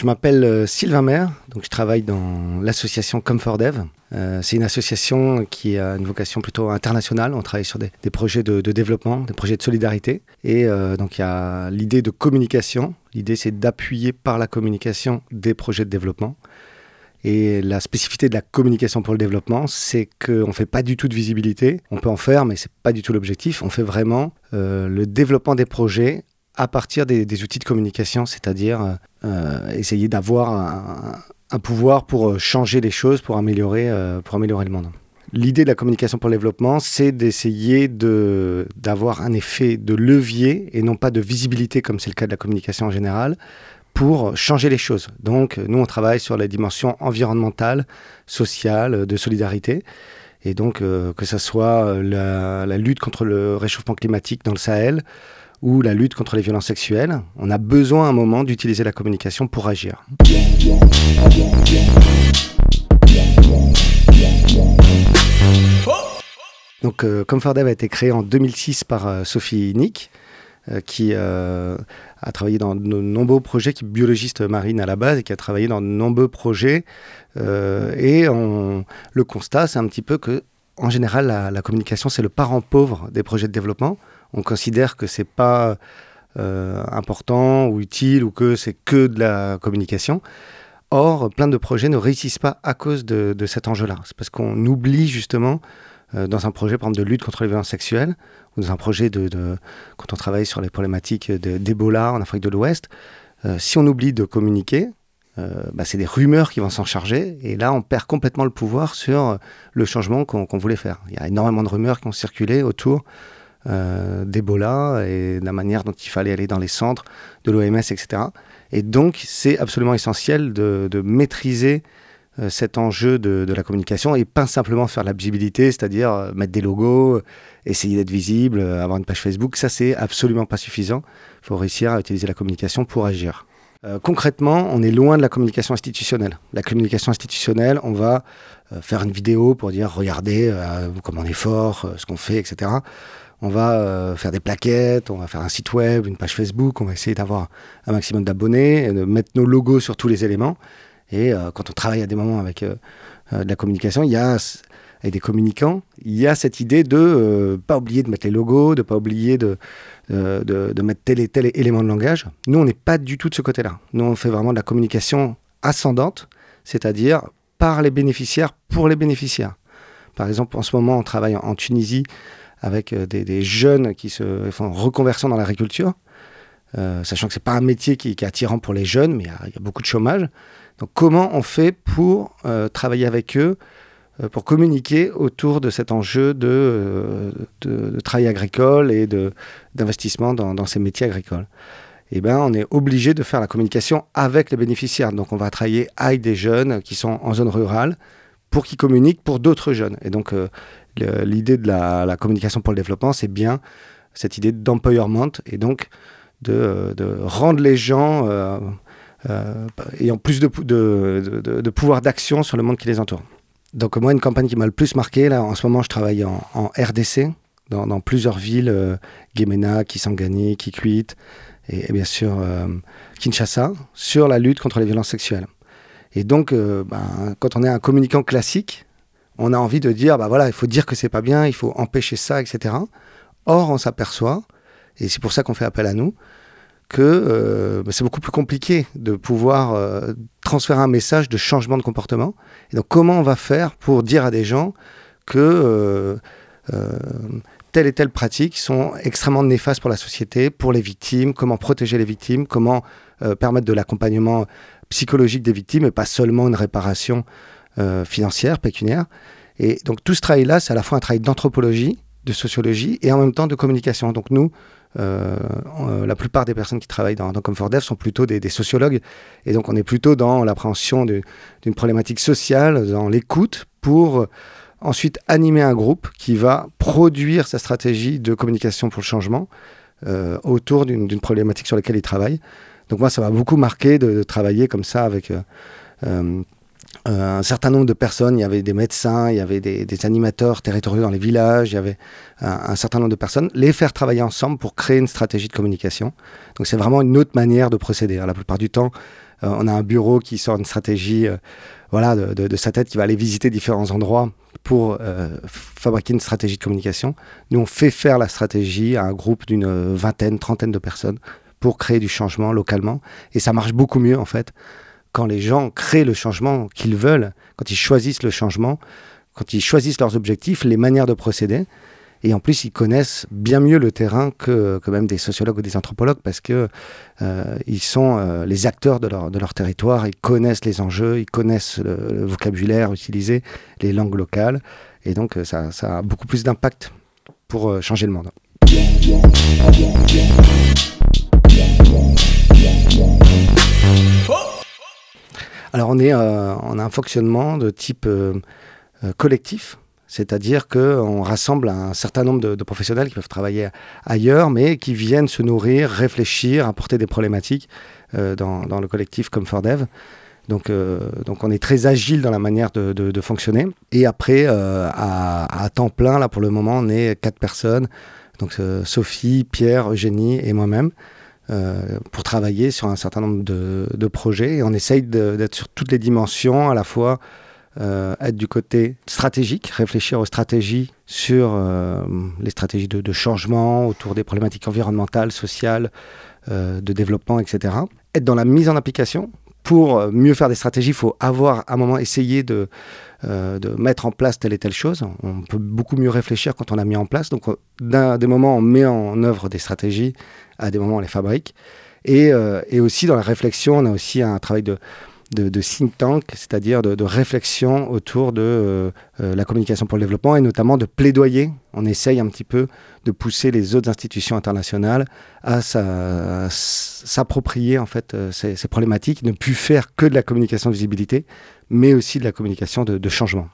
Je m'appelle euh, Sylvain Maire, donc je travaille dans l'association ComfortDev. Euh, c'est une association qui a une vocation plutôt internationale. On travaille sur des, projets de, développement, des projets de solidarité. Et euh, donc il y a l'idée de communication. L'idée c'est d'appuyer par la communication des projets de développement. Et la spécificité de la communication pour le développement, c'est qu'on ne fait pas du tout de visibilité. On peut en faire, mais ce n'est pas du tout l'objectif. On fait vraiment le développement des projets à partir des, outils de communication, c'est-à-dire euh, euh, essayer d'avoir un, pouvoir pour euh, changer les choses, pour améliorer, pour améliorer le monde. L'idée de la communication pour le développement, c'est d'essayer d'avoir un effet de levier et non pas de visibilité comme c'est le cas de la communication en général pour changer les choses. Donc nous, on travaille sur les dimensions environnementales, sociales, de solidarité. Et donc que ce soit la, la lutte contre le réchauffement climatique dans le Sahel, ou la lutte contre les violences sexuelles, on a besoin à un moment d'utiliser la communication pour agir. Donc, euh, a été créé en 2006 par euh, Sophie Nick, euh, qui a travaillé dans de nombreux projets, qui est biologiste marine à la base et qui a travaillé dans de nombreux projets. et le constat, c'est un petit peu que, en général, la communication, c'est le parent pauvre des projets de développement on considère que c'est pas euh, important ou utile ou que c'est que de la communication. Or, plein de projets ne réussissent pas à cause de, cet enjeu-là. C'est parce qu'on oublie justement, euh, dans un projet par exemple, de lutte contre les violences sexuelles, ou dans un projet de, quand on travaille sur les problématiques d'Ebola en Afrique de l'Ouest, euh, si on oublie de communiquer, bah, c'est des rumeurs qui vont s'en charger, et là on perd complètement le pouvoir sur le changement qu'on voulait faire. Il y a énormément de rumeurs qui ont circulé autour euh, d'Ebola et de la manière dont il fallait aller dans les centres de l'OMS, etc. Et donc, c'est absolument essentiel de, maîtriser euh, cet enjeu de, la communication et pas simplement faire la visibilité, c'est-à-dire euh, mettre des logos, essayer d'être visible, avoir une page Facebook. Ça, c'est absolument pas suffisant. Il faut réussir à utiliser la communication pour agir. concrètement, on est loin de la communication institutionnelle. La communication institutionnelle, on va faire une vidéo pour dire regardez comment on est fort, ce qu'on fait, etc on va euh, faire des plaquettes, on va faire un site web, une page Facebook, on va essayer d'avoir un maximum d'abonnés, de mettre nos logos sur tous les éléments. Et euh, quand on travaille à des moments avec euh, de la communication, il y a avec des communicants, il y a cette idée de ne pas oublier de mettre les logos, de pas oublier de, de, mettre tel et tel élément de langage. Nous, on n'est pas du tout de ce côté-là. Nous, on fait vraiment de la communication ascendante, c'est-à-dire par les bénéficiaires, pour les bénéficiaires. Par exemple, en ce moment, on travaille en Tunisie avec euh, des, jeunes qui se font reconversion dans l'agriculture, euh, sachant que ce n'est pas un métier qui, est attirant pour les jeunes, mais il y, a beaucoup de chômage. Donc comment on fait pour euh, travailler avec eux, pour communiquer autour de cet enjeu de, travail agricole et d'investissement dans, dans, ces métiers agricoles? Eh ben, on est obligé de faire la communication avec les bénéficiaires. Donc, on va travailler avec des jeunes qui sont en zone rurale pour qu'ils communiquent pour d'autres jeunes. Et donc, l'idée de la, communication pour le développement, c'est bien cette idée d'empowerment et donc de, rendre les gens euh, euh, ayant plus de, de, pouvoir d'action sur le monde qui les entoure. Donc moi, une campagne qui m'a le plus marqué, là, en ce moment, je travaille en, RDC, dans, plusieurs villes, euh, Kisangani, Kikwit, et, bien sûr Kinshasa, sur la lutte contre les violences sexuelles. Et donc, ben, quand on est un communicant classique, on a envie de dire, bah voilà, il faut dire que c'est pas bien, il faut empêcher ça, etc. Or, on s'aperçoit, et c'est pour ça qu'on fait appel à nous, que euh, bah, c'est beaucoup plus compliqué de pouvoir euh, transférer un message de changement de comportement. Et donc, comment on va faire pour dire à des gens que euh, telle et telle pratique sont extrêmement néfastes pour la société, pour les victimes, comment protéger les victimes, comment permettre de l'accompagnement psychologique des victimes et pas seulement une réparation euh, financière, pécuniaire. Et donc tout ce travail-là, c'est à la fois un travail d'anthropologie, de sociologie et en même temps de communication. Donc nous, euh, euh, la plupart des personnes qui travaillent dans, dans ComfortDev sont plutôt des, sociologues. Et donc on est plutôt dans l'appréhension d'une problématique sociale, dans l'écoute pour ensuite animer un groupe qui va produire sa stratégie de communication pour le changement autour d'une problématique sur laquelle il travaille. Donc moi, ça m'a beaucoup marqué de, travailler comme ça avec euh, euh, un certain nombre de personnes. Il y avait des médecins, il y avait des, animateurs territoriaux dans les villages, il y avait un, certain nombre de personnes. Les faire travailler ensemble pour créer une stratégie de communication. Donc c'est vraiment une autre manière de procéder. la plupart du temps, on a un bureau qui sort une stratégie voilà, de, sa tête, qui va aller visiter différents endroits pour euh, fabriquer une stratégie de communication. Nous, on fait faire la stratégie à un groupe d'une vingtaine, trentaine de personnes pour créer du changement localement. Et ça marche beaucoup mieux, en fait, quand les gens créent le changement qu'ils veulent, quand ils choisissent le changement, quand ils choisissent leurs objectifs, les manières de procéder. Et en plus, ils connaissent bien mieux le terrain que, que même des sociologues ou des anthropologues parce que euh, ils sont euh, les acteurs de leur, territoire, ils connaissent les enjeux, ils connaissent le, vocabulaire utilisé, les langues locales. Et donc, euh, ça, ça a beaucoup plus d'impact pour changer le monde. Alors, on, est, on a un fonctionnement de type collectif. C'est-à-dire qu'on rassemble un certain nombre de, professionnels qui peuvent travailler ailleurs, mais qui viennent se nourrir, réfléchir, apporter des problématiques euh, dans, le collectif ComfortDev. Donc, euh, donc on est très agile dans la manière de, fonctionner. Et après, euh, à, temps plein, là pour le moment, on est quatre personnes. Donc Sophie, Pierre, Eugénie et moi-même. Pour travailler sur un certain nombre de, projets. Et on essaye d'être sur toutes les dimensions, à la fois euh, être du côté stratégique, réfléchir aux stratégies sur euh, les stratégies de, changement autour des problématiques environnementales, sociales, euh, de développement, etc. Être dans la mise en application. Pour mieux faire des stratégies, il faut avoir à un moment essayé de, de mettre en place telle et telle chose. On peut beaucoup mieux réfléchir quand on a mis en place. Donc, d'un des moments, on met en œuvre des stratégies, à des moments, on les fabrique. Et, et, aussi dans la réflexion, on a aussi un travail de, de, think tank, c'est-à-dire de, réflexion autour de euh, euh, la communication pour le développement et notamment de plaidoyer. On essaye un petit peu de pousser les autres institutions internationales à s'approprier en fait euh, ces, problématiques, ne plus faire que de la communication de visibilité, mais aussi de la communication de, changement.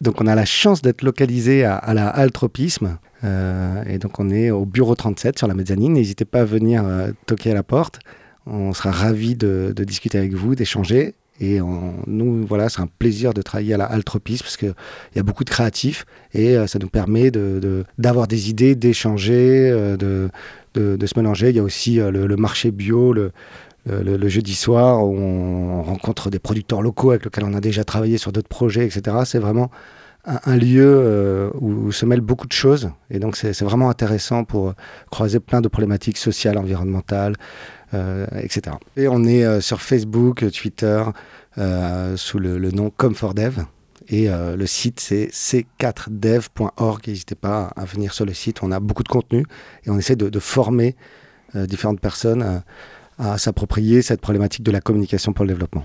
Donc on a la chance d'être localisé à, à la et donc on est au bureau 37 sur la mezzanine. N'hésitez pas à venir euh, toquer à la porte. On sera ravis de, discuter avec vous, d'échanger. Et nous, voilà, c'est un plaisir de travailler à la Altropisme parce qu'il y a beaucoup de créatifs et euh, ça nous permet d'avoir de, des idées, d'échanger, de, de, se mélanger. Il y a aussi le, marché bio, le, le, jeudi soir où on rencontre des producteurs locaux avec lesquels on a déjà travaillé sur d'autres projets, etc. C'est vraiment un, lieu euh, où, se mêlent beaucoup de choses. Et donc, c'est vraiment intéressant pour croiser plein de problématiques sociales, environnementales, euh, etc. Et on est euh, sur Facebook, Twitter, sous le, nom Comfortdev. Et le site, c'est c4dev.org. N'hésitez pas à venir sur le site. On a beaucoup de contenu et on essaie de former différentes personnes à s'approprier cette problématique de la communication pour le développement.